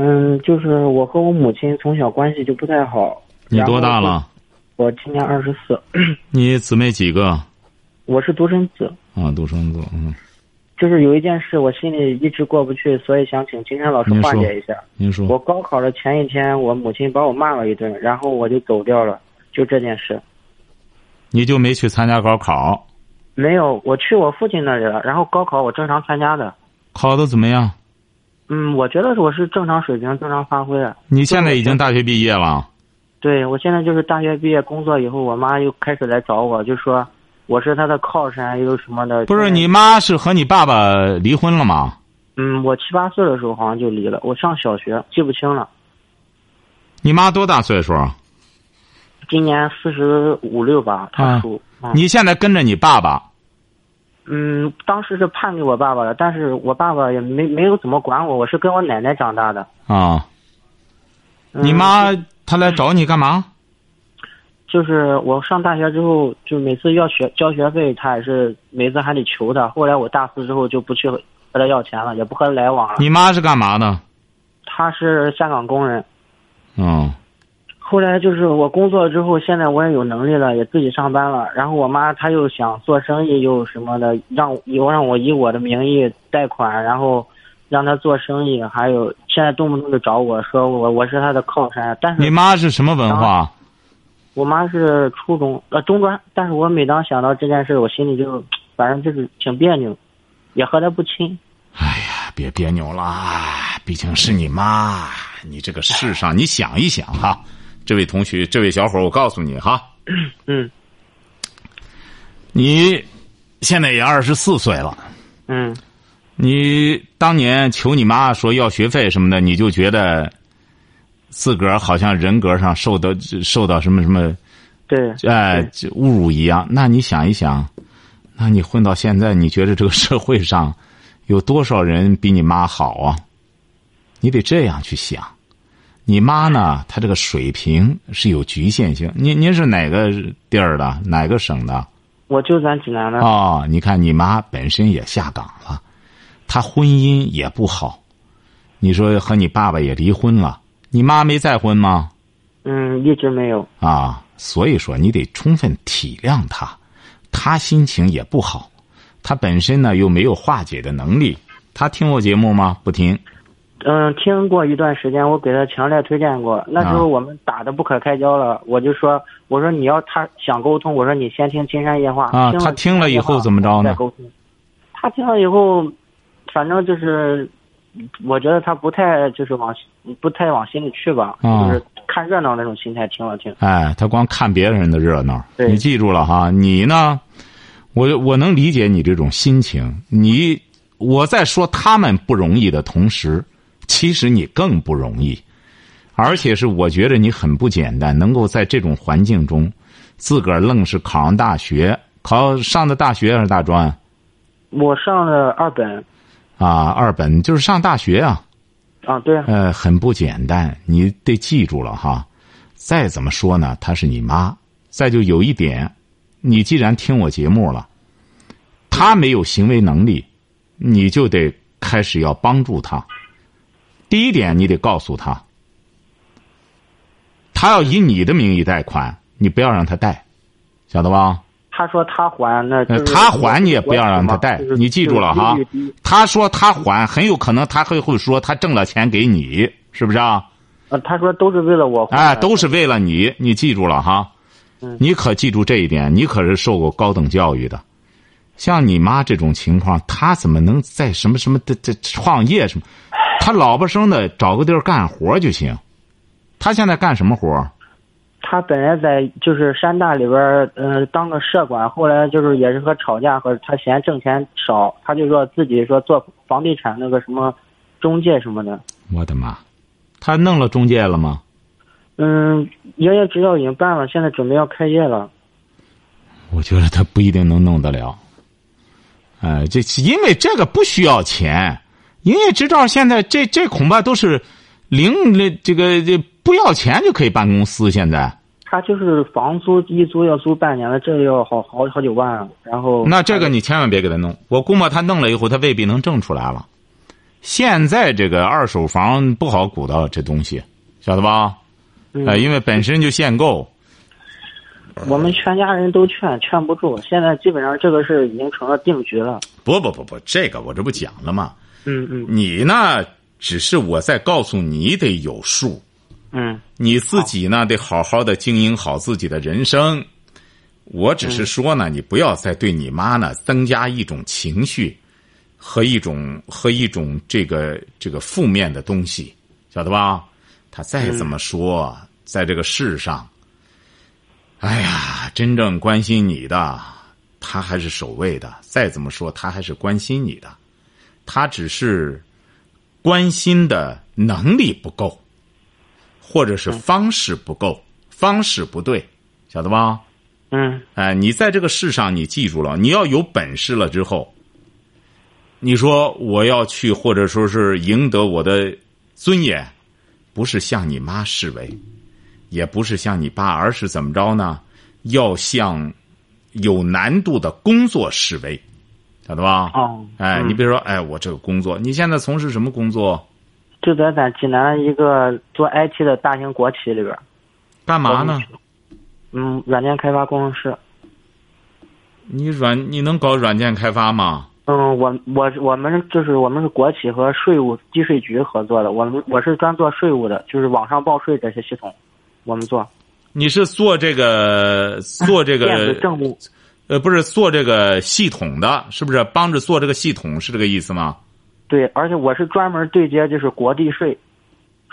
嗯，就是我和我母亲从小关系就不太好。你多大了？我今年二十四。你姊妹几个？我是独生子。啊，独生子，嗯。就是有一件事，我心里一直过不去，所以想请金山老师化解一下。您说。我高考的前一天，我母亲把我骂了一顿，然后我就走掉了。就这件事。你就没去参加高考？没有，我去我父亲那里了。然后高考我正常参加的。考的怎么样？嗯，我觉得我是正常水平，正常发挥。你现在已经大学毕业了？对，我现在就是大学毕业工作以后，我妈又开始来找我，就说。我是她的靠山，又什么的？不是你妈是和你爸爸离婚了吗？嗯，我七八岁的时候好像就离了。我上小学，记不清了。你妈多大岁数？今年四十五六吧，她属。你现在跟着你爸爸？嗯，当时是判给我爸爸的，但是我爸爸也没没有怎么管我。我是跟我奶奶长大的。啊。你妈她来找你干嘛？就是我上大学之后，就每次要学交学费，她也是每次还得求她。后来我大四之后就不去和她要钱了，也不和她来往了。你妈是干嘛的？她是下岗工人。嗯。后来就是我工作之后，现在我也有能力了，也自己上班了。然后我妈她又想做生意，又什么的，让又让我以我的名义贷款，然后让她做生意。还有现在动不动就找我说我我是她的靠山。但是你妈是什么文化？我妈是初中呃中专，但是我每当想到这件事，我心里就反正就是挺别扭，也和她不亲。哎呀，别别扭了，毕竟是你妈，你这个世上你想一想哈，这位同学，这位小伙，我告诉你哈，嗯，你现在也二十四岁了，嗯，你当年求你妈说要学费什么的，你就觉得。自个儿好像人格上受到受到什么什么，对，哎，侮辱一样。那你想一想，那你混到现在，你觉得这个社会上有多少人比你妈好啊？你得这样去想。你妈呢？她这个水平是有局限性。您您是哪个地儿的？哪个省的？我就咱济南的。哦，你看你妈本身也下岗了，她婚姻也不好。你说和你爸爸也离婚了。你妈没再婚吗？嗯，一直没有。啊，所以说你得充分体谅她，她心情也不好，她本身呢又没有化解的能力。她听我节目吗？不听。嗯，听过一段时间，我给他强烈推荐过。那时候我们打的不可开交了，我就说，我说你要他想沟通，我说你先听《金山夜话》。啊，他听了以后怎么着呢？他听了以后，反正就是。我觉得他不太就是往不太往心里去吧，就是看热闹那种心态听了听。哎，他光看别人的热闹。你记住了哈，你呢？我我能理解你这种心情。你我在说他们不容易的同时，其实你更不容易，而且是我觉得你很不简单，能够在这种环境中，自个儿愣是考上大学，考上的大学还是大专？我上了二本。啊，二本就是上大学啊，啊对，呃，很不简单，你得记住了哈。再怎么说呢，她是你妈。再就有一点，你既然听我节目了，她没有行为能力，你就得开始要帮助她。第一点，你得告诉他，他要以你的名义贷款，你不要让他贷，晓得吧？他说他还那，他还你也不要让他贷，你记住了哈。他说他还，很有可能他会会说他挣了钱给你，是不是啊？呃，他说都是为了我。哎，都是为了你，你记住了哈。你可记住这一点，你可是受过高等教育的。像你妈这种情况，他怎么能在什么什么的这创业什么？他老婆生的，找个地儿干活就行。他现在干什么活？他本来在就是山大里边儿，嗯，当个社管，后来就是也是和吵架，和他嫌挣钱少，他就说自己说做房地产那个什么中介什么的。我的妈，他弄了中介了吗？嗯，营业执照已经办了，现在准备要开业了。我觉得他不一定能弄得了。哎，这因为这个不需要钱，营业执照现在这这恐怕都是零那，这个这不要钱就可以办公司。现在他就是房租一租要租半年的，这个要好好好几万。然后那这个你千万别给他弄，我估摸他弄了以后，他未必能挣出来了。现在这个二手房不好鼓捣这东西，晓得吧？呃，因为本身就限购。我们全家人都劝，劝不住。现在基本上这个事已经成了定局了。不不不不，这个我这不讲了吗？嗯嗯。你呢？只是我在告诉你得有数。嗯。你自己呢，得好好的经营好自己的人生。我只是说呢，你不要再对你妈呢增加一种情绪，和一种和一种这个这个负面的东西，晓得吧？他再怎么说，在这个世上。哎呀，真正关心你的，他还是首位的。再怎么说，他还是关心你的，他只是关心的能力不够，或者是方式不够，方式不对，晓得吧？嗯。哎，你在这个世上，你记住了，你要有本事了之后，你说我要去，或者说是赢得我的尊严，不是向你妈示威。也不是向你爸，而是怎么着呢？要向有难度的工作示威，晓得吧？哦，哎，你比如说，哎，我这个工作，你现在从事什么工作？就在咱济南一个做 IT 的大型国企里边。干嘛呢？嗯，软件开发工程师。你软你能搞软件开发吗？嗯，我我我们就是我们是国企和税务地税局合作的，我们我是专做税务的，就是网上报税这些系统。我们做，你是做这个做这个电子政务，呃，不是做这个系统的，是不是帮着做这个系统？是这个意思吗？对，而且我是专门对接就是国地税，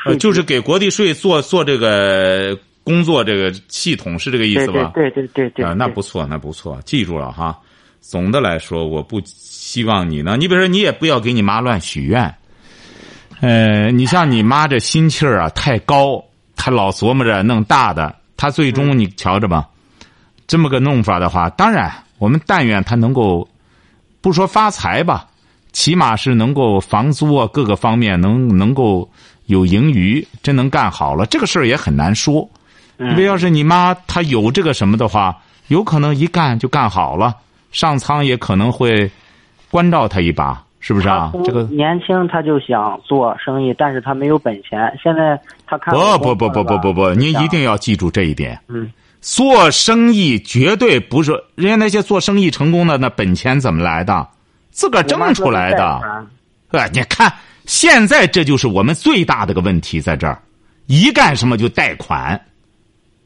呃，就是给国地税做做这个工作，这个系统是这个意思吧？对对对对啊，那不错，那不错，记住了哈。总的来说，我不希望你呢，你比如说，你也不要给你妈乱许愿。呃，你像你妈这心气儿啊，太高。她老琢磨着弄大的，她最终你瞧着吧，这么个弄法的话，当然我们但愿他能够，不说发财吧，起码是能够房租啊各个方面能能够有盈余，真能干好了，这个事儿也很难说。因为要是你妈她有这个什么的话，有可能一干就干好了，上苍也可能会关照她一把。是不是啊？这个年轻他就想做生意，但是他没有本钱。现在他看不不不不不不不，您一定要记住这一点。嗯，做生意绝对不是人家那些做生意成功的那本钱怎么来的？自个儿挣出来的。哎，你看现在这就是我们最大的个问题在这儿，一干什么就贷款，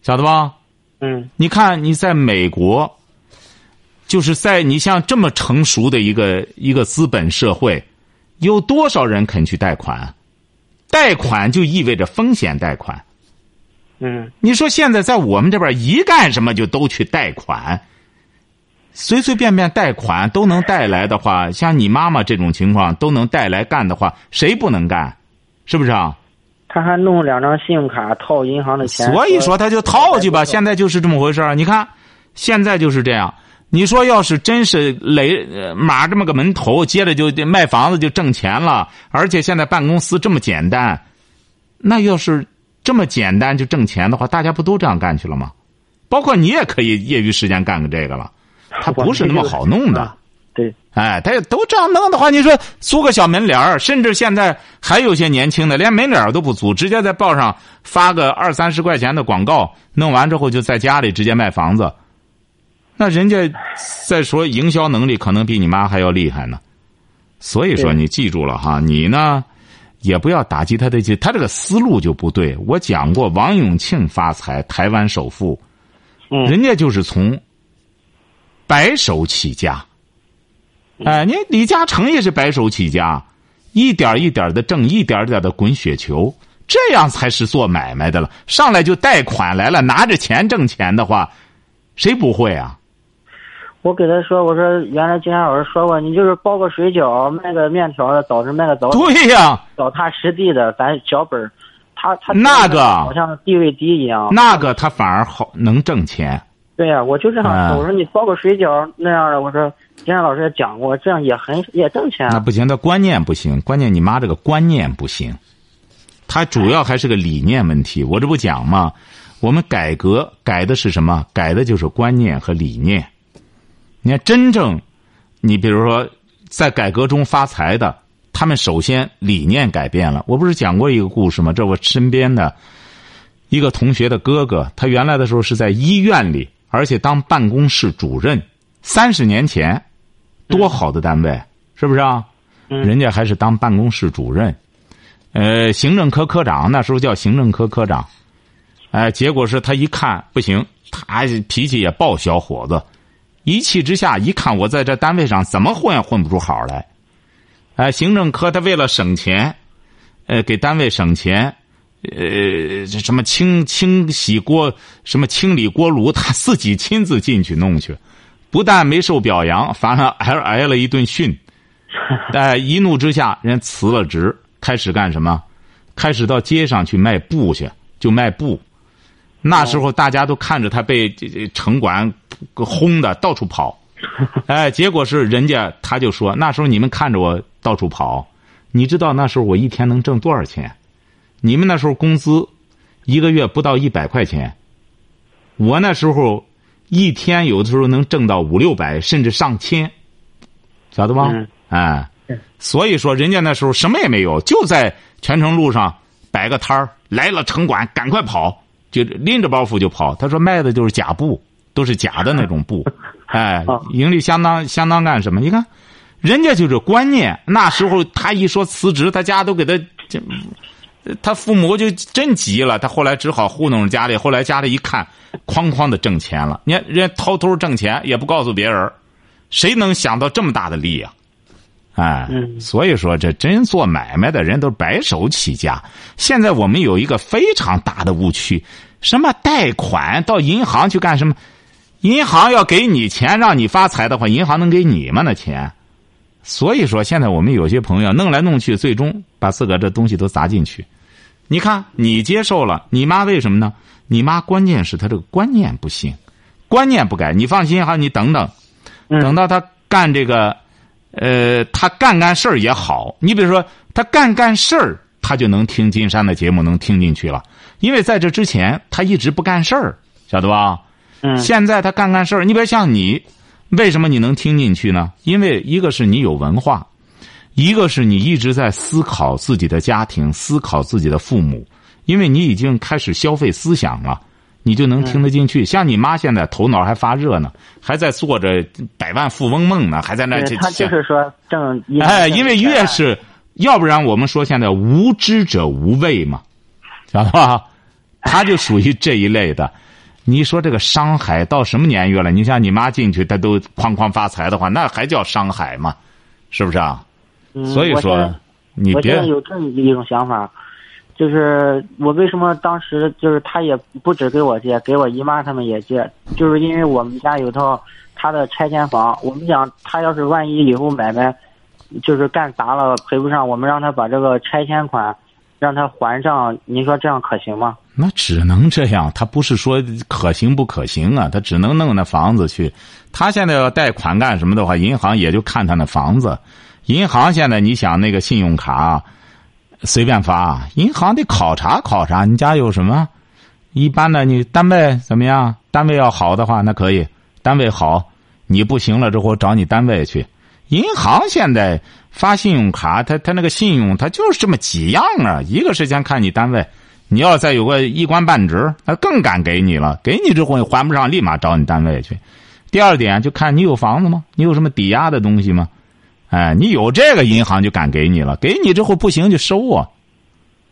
晓得吧？嗯，你看你在美国。就是在你像这么成熟的一个一个资本社会，有多少人肯去贷款？贷款就意味着风险贷款。嗯，你说现在在我们这边一干什么就都去贷款，随随便便贷款都能带来的话，像你妈妈这种情况都能带来干的话，谁不能干？是不是啊？他还弄两张信用卡套银行的钱，所以说他就套去吧。现在就是这么回事你看，现在就是这样。你说，要是真是垒马这么个门头，接着就卖房子就挣钱了，而且现在办公司这么简单，那要是这么简单就挣钱的话，大家不都这样干去了吗？包括你也可以业余时间干个这个了，他不是那么好弄的。对，哎，他都这样弄的话，你说租个小门脸儿，甚至现在还有些年轻的连门脸都不租，直接在报上发个二三十块钱的广告，弄完之后就在家里直接卖房子。那人家再说营销能力可能比你妈还要厉害呢，所以说你记住了哈，你呢也不要打击他的，他这个思路就不对。我讲过，王永庆发财，台湾首富，人家就是从白手起家。哎，你李嘉诚也是白手起家，一点一点的挣，一点点的滚雪球，这样才是做买卖的了。上来就贷款来了，拿着钱挣钱的话，谁不会啊？我给他说：“我说原来金山老师说过，你就是包个水饺，卖个面条的，早晨卖个早对呀，脚踏实地的，咱脚本他他那个好像地位低一样。那个他反而好能挣钱。对呀、我就这样。我说你包个水饺那样的，我说金山老师也讲过，这样也很也挣钱。那不行，他观念不行，关键你妈这个观念不行，他主要还是个理念问题。我这不讲吗？我们改革改的是什么？改的就是观念和理念。你看，真正你比如说在改革中发财的，他们首先理念改变了。我不是讲过一个故事吗？这我身边的一个同学的哥哥，他原来的时候是在医院里，而且当办公室主任。三十年前，多好的单位，是不是啊？嗯人家还是当办公室主任，呃，行政科科长，那时候叫行政科科长。哎，结果是他一看不行，他脾气也暴，小伙子，一气之下一看我在这单位上怎么混也混不出好来。哎，行政科他为了省钱，呃，给单位省钱，呃，什么清清洗锅，什么清理锅炉，他自己亲自进去弄去，不但没受表扬，反而还挨了一顿训。哎，一怒之下，人辞了职，开始干什么？开始到街上去卖布去，就卖布。那时候大家都看着他被这这城管轰的到处跑，哎，结果是人家他就说，那时候你们看着我到处跑，你知道那时候我一天能挣多少钱？你们那时候工资一个月不到一百块钱，我那时候一天有的时候能挣到五六百，甚至上千，晓得吗？嗯哎，所以说人家那时候什么也没有，就在泉城路上摆个摊儿，来了城管，赶快跑，就拎着包袱就跑。他说卖的就是假布，都是假的那种布，哎哦，盈利相当相当干什么？你看，人家就是观念。那时候他一说辞职，他家都给他这，他父母就真急了。他后来只好糊弄家里，后来家里一看，哐哐的挣钱了。你看人家偷偷挣钱，也不告诉别人，谁能想到这么大的利呀、哎，嗯所以说这真做买卖的人都白手起家。现在我们有一个非常大的误区，什么贷款到银行去干什么？银行要给你钱让你发财的话，银行能给你吗？那钱？所以说，现在我们有些朋友弄来弄去，最终把自个儿这东西都砸进去。你看，你接受了，你妈为什么呢？你妈关键是她这个观念不行，观念不改。你放心哈，你等等，嗯等到她干这个，呃，他干干事儿也好。你比如说，他干干事儿，他就能听金山的节目，能听进去了。因为在这之前，他一直不干事儿，晓得吧？嗯现在他干干事儿，你比如像你，为什么你能听进去呢？因为一个是你有文化，一个是你一直在思考自己的家庭，思考自己的父母，因为你已经开始消费思想了，你就能听得进去。像你妈现在头脑还发热呢，还在做着百万富翁梦呢，还在那他就是说正哎，因为越是，要不然我们说现在无知者无畏嘛，知道吧？他就属于这一类的。你说这个商海到什么年月了？你像你妈进去，她都哐哐发财的话，那还叫商海吗？是不是啊？嗯所以说你别在有这么一种想法，就是我为什么当时就是他也不止给我借，给我姨妈他们也借，就是因为我们家有套他的拆迁房，我们想他要是万一以后买卖就是干砸了赔不上，我们让他把这个拆迁款让他还上，您说这样可行吗？那只能这样，他不是说可行不可行啊，他只能弄那房子去。他现在要贷款干什么的话，银行也就看他那房子。银行现在你想那个信用卡随便发，银行得考察考察你家有什么。一般的你单位怎么样？单位要好的话，那可以。单位好，你不行了之后找你单位去。银行现在发信用卡，他他那个信用，他就是这么几样啊。一个是先看你单位。你要再有个一官半职，那更敢给你了。给你之后你还不上，立马找你单位去。第二点就看你有房子吗？你有什么抵押的东西吗？哎，你有这个银行就敢给你了。给你之后不行就收啊。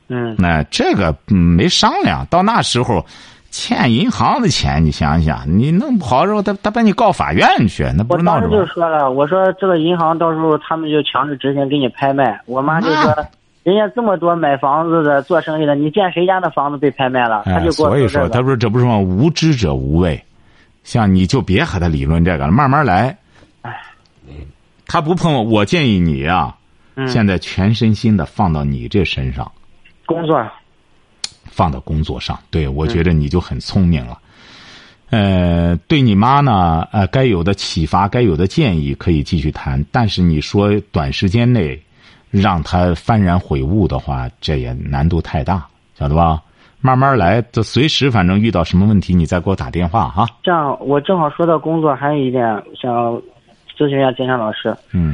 嗯，那这个嗯没商量。到那时候，欠银行的钱，你想想，你弄不好之后，他他把你告法院去，那不我当时是闹着玩就说了，我说这个银行到时候他们就强制执行给你拍卖。我妈就说，人家这么多买房子的、做生意的，你见谁家的房子被拍卖了？他哎，就给我所以说，这个他说这不是吗无知者无畏，像你就别和他理论这个了，慢慢来。他不碰我，我建议你啊，嗯现在全身心的放到你这身上。工作，放到工作上。对，我觉得你就很聪明了。呃，对你妈呢，呃，该有的启发、该有的建议可以继续谈，但是你说短时间内让她幡然悔悟的话，这也难度太大，晓得吧？慢慢来，这随时反正遇到什么问题，你再给我打电话哈。这样，我正好说到工作，还有一点想咨询一下金山老师。嗯。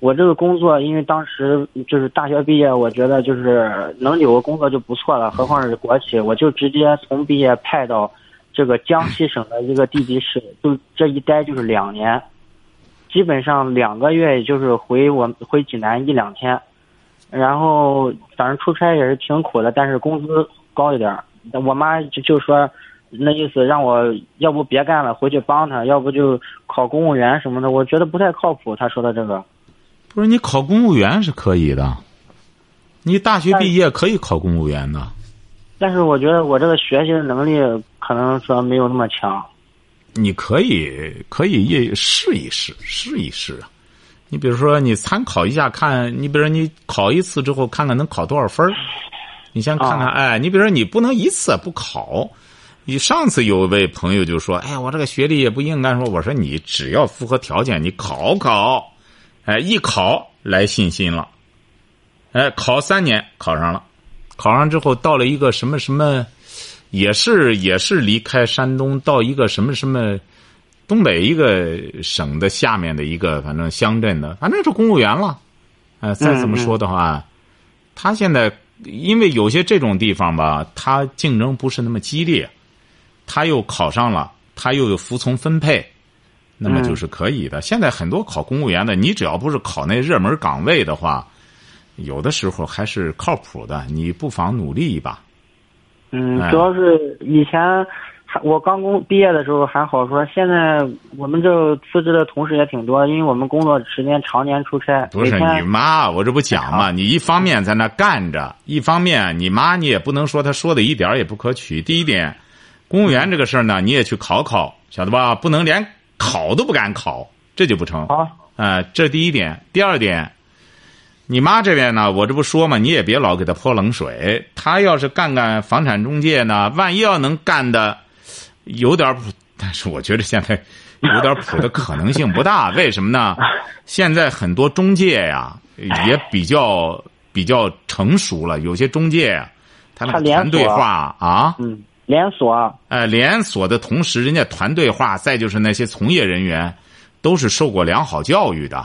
我这个工作，因为当时就是大学毕业，我觉得就是能有个工作就不错了，何况是国企，我就直接从毕业派到这个江西省的一个地级市，就这一待就是两年，基本上两个月也就是回我回济南一两天，然后反正出差也是挺苦的，但是工资高一点。我妈就就说，那意思让我要不别干了，回去帮他，要不就考公务员什么的，我觉得不太靠谱。他说的这个。不是你考公务员是可以的，你大学毕业可以考公务员的。但是我觉得我这个学习的能力可能说没有那么强。你可以可以也试一试，试一试啊！你比如说，你参考一下，看你比如说你考一次之后，看看能考多少分你先看看，哎，你比如说你不能一次不考。你上次有位朋友就说：“哎呀，我这个学历也不应该说。”我说：“你只要符合条件，你考考。”哎，一考来信心了，哎，考三年考上了，考上之后到了一个什么什么，也是也是离开山东到一个什么什么东北一个省的下面的一个反正乡镇的，反正是公务员了。哎，再怎么说的话，他现在因为有些这种地方吧，他竞争不是那么激烈，他又考上了，他又有服从分配。那么就是可以的。现在很多考公务员的，你只要不是考那热门岗位的话，有的时候还是靠谱的。你不妨努力一把。嗯，主要是以前我刚工毕业的时候还好说，现在我们这辞职的同事也挺多，因为我们工作时间常年出差。不是你妈，我这不讲嘛？你一方面在那干着，一方面你妈你也不能说她说的一点也不可取。第一点，公务员这个事儿呢，你也去考考，晓得吧？不能连。考都不敢考，这就不成。好，呃，这第一点。第二点，你妈这边呢，我这不说嘛，你也别老给她泼冷水。她要是干干房产中介呢，万一要能干的有点谱，但是我觉得现在有点谱的可能性不大。为什么呢？现在很多中介呀，也比较比较成熟了。有些中介，他们团队化啊。嗯。连锁，哎，连锁的同时，人家团队化，再就是那些从业人员，都是受过良好教育的，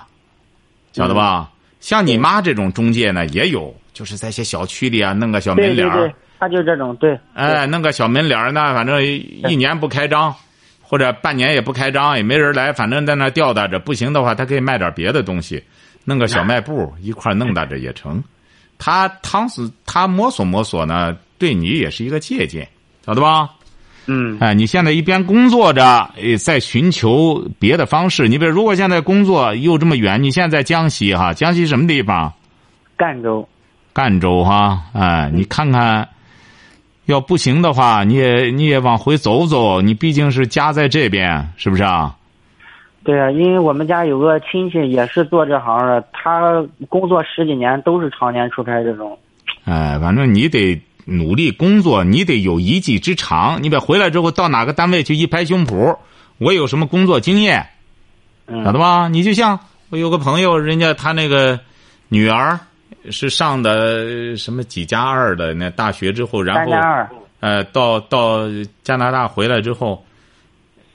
晓得吧？像你妈这种中介呢，也有，就是在些小区里啊，弄个小门脸儿，他就这种，对，哎，弄个小门脸儿呢，反正一年不开张，或者半年也不开张，也没人来，反正在那吊打着，不行的话，他可以卖点别的东西，弄个小卖部一块弄到着也成。他趟时他摸索摸索呢，对你也是一个借鉴。晓得吧？嗯，哎，你现在一边工作着，在寻求别的方式。你比如，如果现在工作又这么远，你现在在江西哈，江西什么地方？赣州。赣州哈，哎，你看看，要不行的话，你也你也往回走走。你毕竟是家在这边，是不是啊？对啊，因为我们家有个亲戚也是做这行的，他工作十几年都是常年出差这种。哎，反正你得。努力工作，你得有一技之长。你别回来之后到哪个单位去一拍胸脯，我有什么工作经验，晓得吧？你就像我有个朋友，人家他那个女儿是上的什么几加二的那大学之后，然后呃到到加拿大回来之后，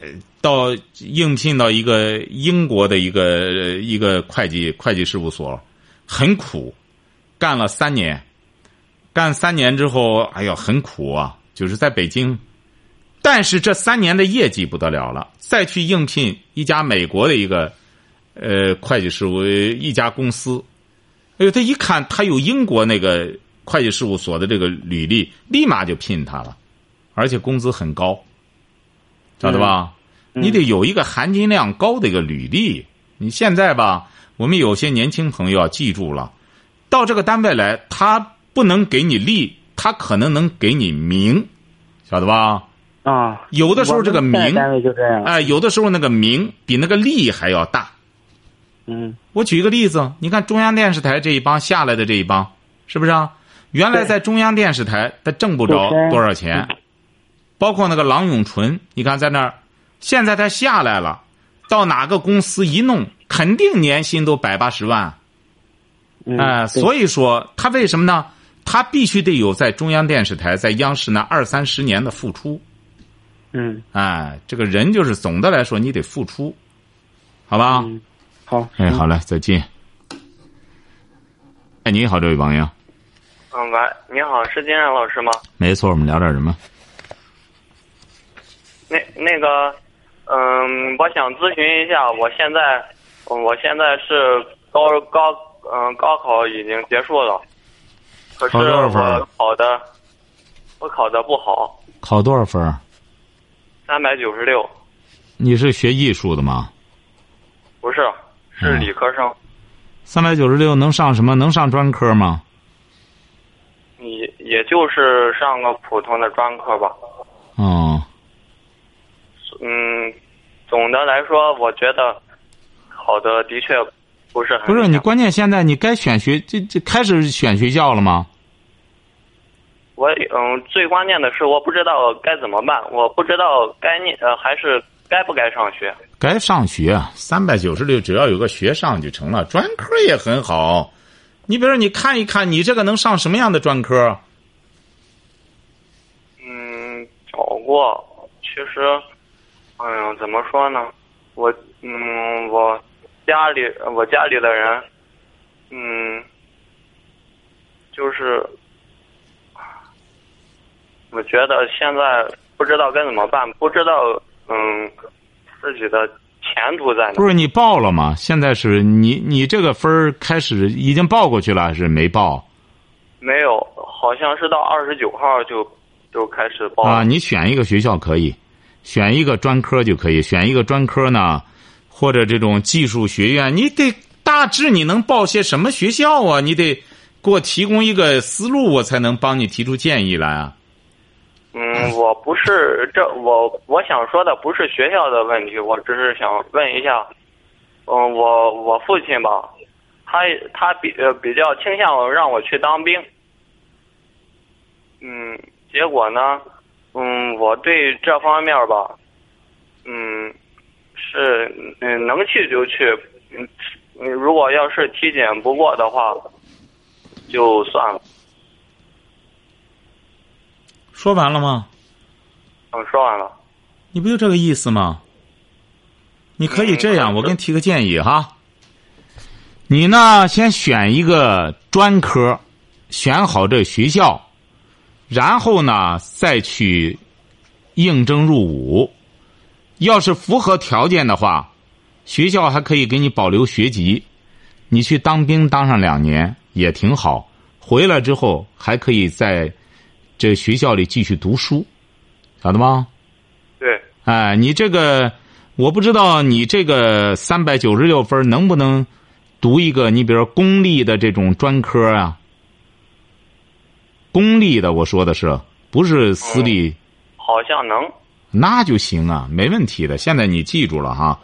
呃到应聘到一个英国的一个一个会计会计事务所，很苦，干了三年。干三年之后，哎呦，很苦啊！就是在北京，但是这三年的业绩不得了了。再去应聘一家美国的一个，呃，会计事务一家公司，哎呦，他一看他有英国那个会计事务所的这个履历，立马就聘他了，而且工资很高，晓得吧？你得有一个含金量高的一个履历。你现在吧，我们有些年轻朋友要记住了，到这个单位来，他。不能给你利，他可能能给你名，晓得吧？啊，有的时候这个名，哎，有的时候那个名比那个利还要大。嗯，我举一个例子，你看中央电视台这一帮下来的这一帮，是不是啊？原来在中央电视台，他挣不着多少钱，包括那个郎永淳，你看在那儿，现在他下来了，到哪个公司一弄，肯定年薪都百八十万。嗯，哎、对所以说他为什么呢？他必须得有在中央电视台、在央视那二三十年的付出。嗯哎，这个人就是总的来说，你得付出，好吧？嗯，好，哎，好嘞，再见。哎，你好，这位朋友，嗯，喂，你好，是金山老师吗？没错，我们聊点什么？那那个，嗯，我想咨询一下，我现在，嗯我现在是高高，嗯，高考已经结束了，可是考多少分考的，我考的不好，考多少分儿？三百九十六，你是学艺术的吗？不是，是嗯理科生，三百九十六能上什么？能上专科吗？也也就是上个普通的专科吧。哦，嗯，总的来说，我觉得考的的确不是不是你，关键现在你该选学，这这开始选学校了吗？我嗯，最关键的是我不知道该怎么办，我不知道该念呃还是该不该上学。该上学，三百九十六只要有个学上就成了，专科也很好。你比如说，你看一看，你这个能上什么样的专科？嗯，找过，其实，哎呀，怎么说呢？我嗯，我家里我家里的人，嗯，就是，我觉得现在不知道该怎么办，不知道嗯自己的前途在哪不。是你报了吗？现在是你你这个分儿开始已经报过去了，还是没报没有，好像是到二十九号就就开始报了。啊？你选一个学校可以，选一个专科就可以，选一个专科呢，或者这种技术学院，你得大致你能报些什么学校啊？你得给我提供一个思路，我才能帮你提出建议来啊。嗯，我不是这我我想说的不是学校的问题，我只是想问一下，嗯，我我父亲吧，他他比呃比较倾向让我去当兵，嗯，结果呢，嗯，我对这方面吧，嗯，是嗯能去就去，嗯，嗯如果要是体检不过的话，就算了。说完了吗？嗯，说完了。你不就这个意思吗？你可以这样，嗯我给你提个建议哈。你呢，先选一个专科，选好这学校，然后呢再去应征入伍。要是符合条件的话，学校还可以给你保留学籍，你去当兵当上两年也挺好。回来之后还可以在这学校里继续读书，晓得吗？对，哎，你这个我不知道，你这个三百九十六分能不能读一个？你比如说公立的这种专科啊，公立的，我说的是不是私立？好像能。那就行啊，没问题的。现在你记住了哈，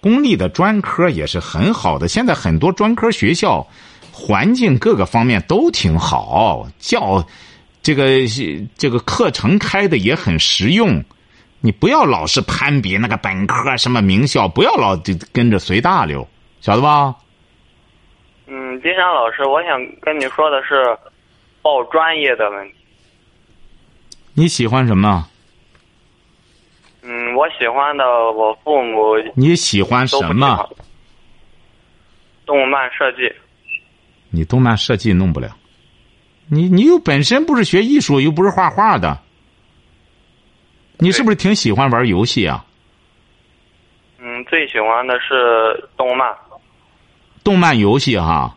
公立的专科也是很好的。现在很多专科学校环境各个方面都挺好，教这个这个课程开的也很实用。你不要老是攀比那个本科什么名校，不要老跟着随大流，晓得吧？嗯，金山老师，我想跟你说的是报专业的问题。你喜欢什么？嗯，我喜欢的，我父母你喜欢什么？。动漫设计，你动漫设计弄不了，你你又本身不是学艺术，又不是画画的，你是不是挺喜欢玩游戏啊？嗯，最喜欢的是动漫。动漫游戏哈，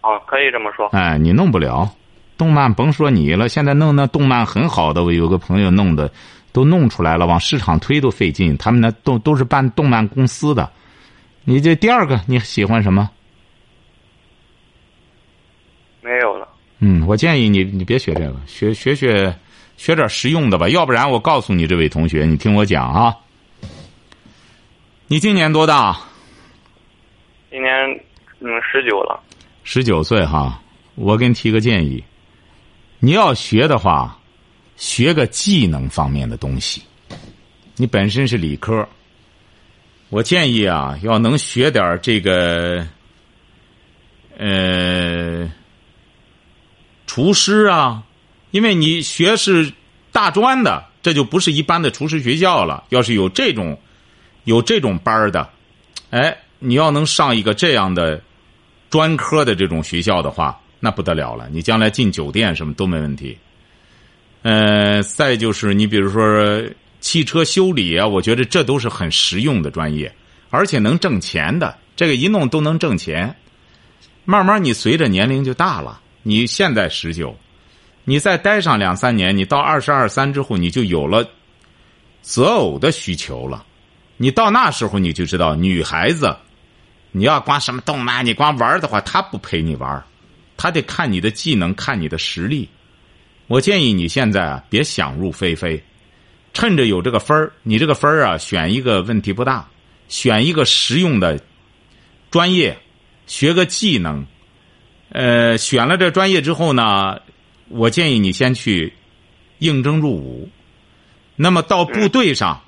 哦，可以这么说。哎，你弄不了，动漫甭说你了，现在弄那动漫很好的，我有个朋友弄的，都弄出来了，往市场推都费劲，他们那都都是办动漫公司的。你这第二个你喜欢什么？没有了。嗯，我建议你你别学这个，学学学学点实用的吧，要不然我告诉你，这位同学，你听我讲啊。你今年多大？今年嗯十九了。十九岁哈。我给你提个建议，你要学的话，学个技能方面的东西。你本身是理科，我建议啊，要能学点这个，呃，厨师啊，因为你学是大专的，这就不是一般的厨师学校了。要是有这种有这种班的，哎，你要能上一个这样的专科的这种学校的话，那不得了了。你将来进酒店什么都没问题。呃，再就是你比如说汽车修理啊，我觉得这都是很实用的专业，而且能挣钱的。这个一弄都能挣钱。慢慢你随着年龄就大了，你现在十九，你再待上两三年，你到二十二三之后，你就有了择偶的需求了。你到那时候你就知道，女孩子你要光什么动漫，你光玩的话，她不陪你玩，她得看你的技能，看你的实力。我建议你现在啊，别想入非非，趁着有这个分儿，你这个分儿啊，选一个问题不大，选一个实用的专业，学个技能。呃，选了这专业之后呢，我建议你先去应征入伍。那么到部队上，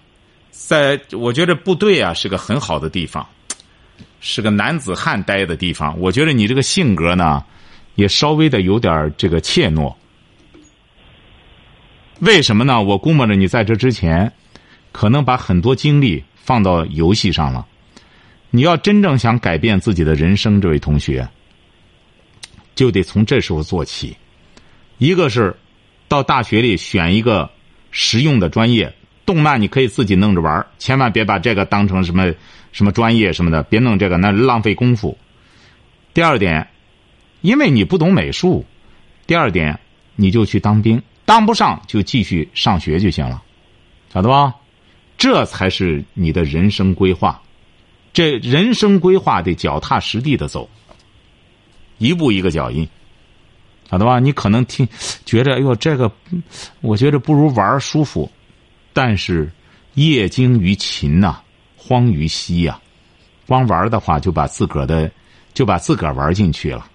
在我觉得部队啊是个很好的地方，是个男子汉待的地方。我觉得你这个性格呢，也稍微的有点这个怯懦。为什么呢？我估摸着你在这之前，可能把很多精力放到游戏上了。你要真正想改变自己的人生，这位同学，就得从这时候做起。一个是到大学里选一个实用的专业，动漫你可以自己弄着玩千万别把这个当成什么什么专业什么的，别弄这个，那浪费功夫。第二点，因为你不懂美术，第二点你就去当兵。当不上就继续上学就行了，晓得吧？这才是你的人生规划。这人生规划得脚踏实地的走，一步一个脚印，晓得吧？你可能听觉着，哎呦，这个我觉得不如玩舒服，但是业精于勤呐，荒于嬉呀。光玩的话，就把自个儿的就把自个儿玩进去了，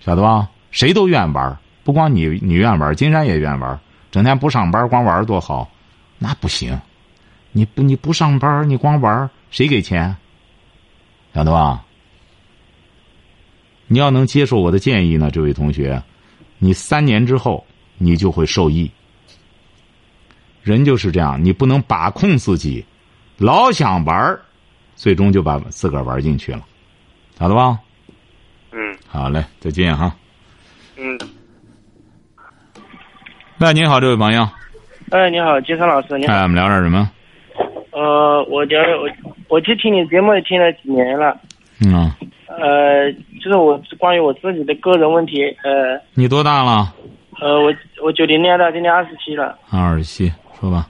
晓得吧？谁都愿玩。不光你你愿玩，金山也愿玩，整天不上班光玩多好，那不行。你不你不上班，你光玩，谁给钱？晓得吧？你要能接受我的建议呢，这位同学，你三年之后你就会受益。人就是这样，你不能把控自己，老想玩，最终就把自个儿玩进去了，晓得吧？嗯，好嘞，再见哈。嗯。喂，您好，这位朋友。哎，你好，金山老师，你好。哎，我们聊点什么？呃，我聊我我去听你节目也听了几年了。嗯。呃，就是我关于我自己的个人问题，呃。你多大了？呃，我我九零年的，今年二十七了。二十七，说吧。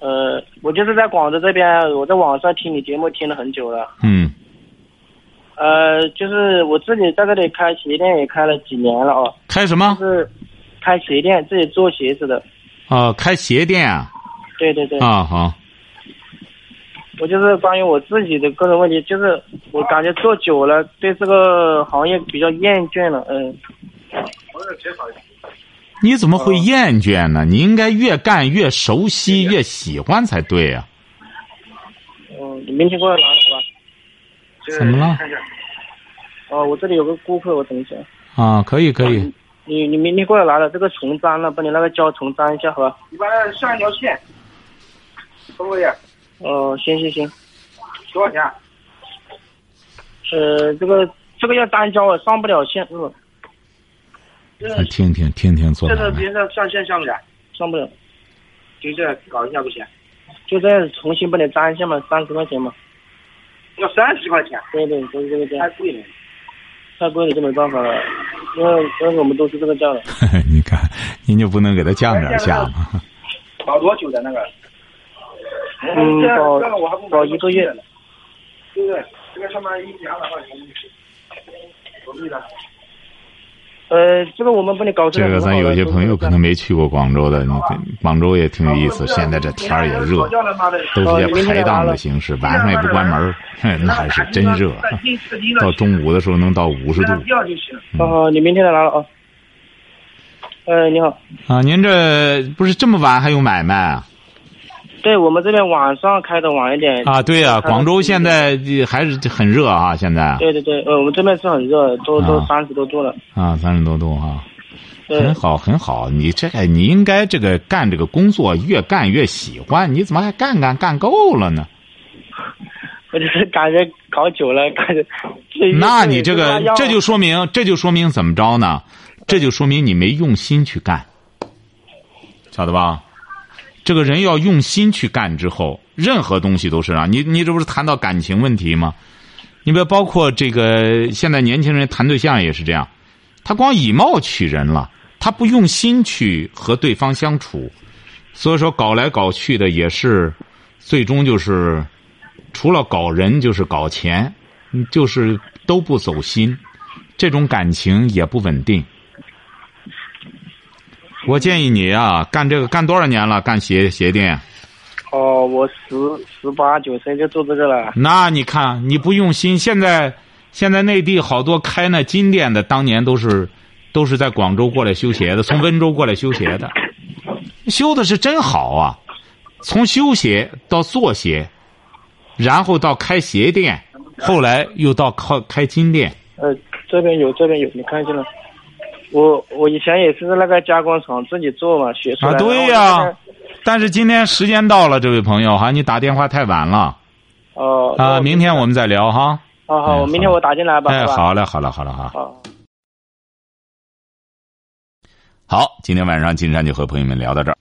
呃，我就是在广州这边，我在网上听你节目听了很久了。嗯。呃，就是我自己在这里开鞋店也开了几年了哦。开什么？是。开鞋店，自己做鞋子的。哦，开鞋店啊。对对对。啊好。我就是关于我自己的个人问题，就是我感觉做久了，对这个行业比较厌倦了，嗯。你怎么会厌倦呢？你应该越干越熟悉，越喜欢才对呀。嗯，你明天过来拿是吧？怎么了？哦，我这里有个顾客，我等一下。啊，可以可以。你你明天过来拿了这个重粘了，把你那个胶重粘一下，好吧？你把它上一条线，可不可以？哦，行行行。多少钱？呃，这个这个要单胶啊，上不了线，是不？天天天天做。这个别的上线上不了，上不了。就这搞一下不行？就再重新把你粘一下嘛，三十块钱嘛。要三十块钱？对对，就是这个价。太贵了。太贵了就没办法了，因为因为我们都是这个价了。你看，您就不能给他降点价吗？保多久的那个？嗯，保保一个月。对不对？这个上面一年的话，多贵的。呃，这个我们帮你搞这个咱有些朋友可能没去过广州的，你广州也挺有意思。现在这天儿也热，都是些排档的形式，晚上也不关门，那还是真热。到中午的时候能到五十度。哦，你明天再来了啊。呃，你好，啊，您这不是这么晚还有买卖啊？对我们这边晚上开的晚一点。啊，对啊、广州现在还是很热啊，现在对对对，呃，我们这边是很热，都都啊三十多度了。啊，三十多度哈、对很，好很好。你这个你应该这个干这个工作越干越喜欢，你怎么还干干干够了呢？我就是感觉搞久了，感觉。那你这个这就说明这就说明怎么着呢？这就说明你没用心去干，晓得吧？这个人要用心去干之后，任何东西都是啊。你你这不是谈到感情问题吗？你比如包括这个现在年轻人谈对象也是这样，他光以貌取人了，他不用心去和对方相处，所以说搞来搞去的也是，最终就是除了搞人就是搞钱，就是都不走心，这种感情也不稳定。我建议你啊，干这个干多少年了？干鞋鞋店，哦，我十十八九岁就做这个了。那你看你不用心，现在现在内地好多开那金店的，当年都是都是在广州过来修鞋的，从温州过来修鞋的，修的是真好啊！从修鞋到做鞋，然后到开鞋店，后来又到靠开金店。呃，这边有，这边有，你看见了。我我以前也是在那个加工厂自己做嘛，学出来啊，对呀、但是今天时间到了，这位朋友哈，你打电话太晚了哦。啊，那明天我们再聊哈。好好，哎明天我打进来吧。哎，好嘞，好嘞，好嘞，哈。好。好，今天晚上金山就和朋友们聊到这儿。